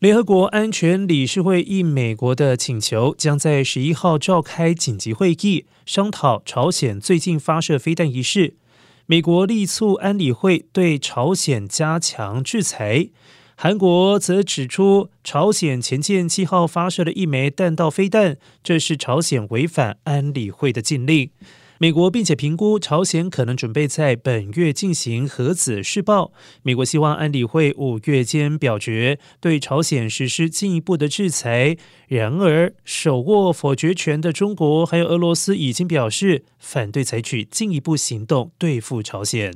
联合国安全理事会应美国的请求，将在十一号召开紧急会议，商讨朝鲜最近发射飞弹一事。美国力促安理会对朝鲜加强制裁。韩国则指出，朝鲜前舰七号发射了一枚弹道飞弹，这是朝鲜违反安理会的禁令。美国并且评估朝鲜可能准备在本月进行核子试爆。美国希望安理会五月间表决对朝鲜实施进一步的制裁。然而，手握否决权的中国还有俄罗斯已经表示反对采取进一步行动对付朝鲜。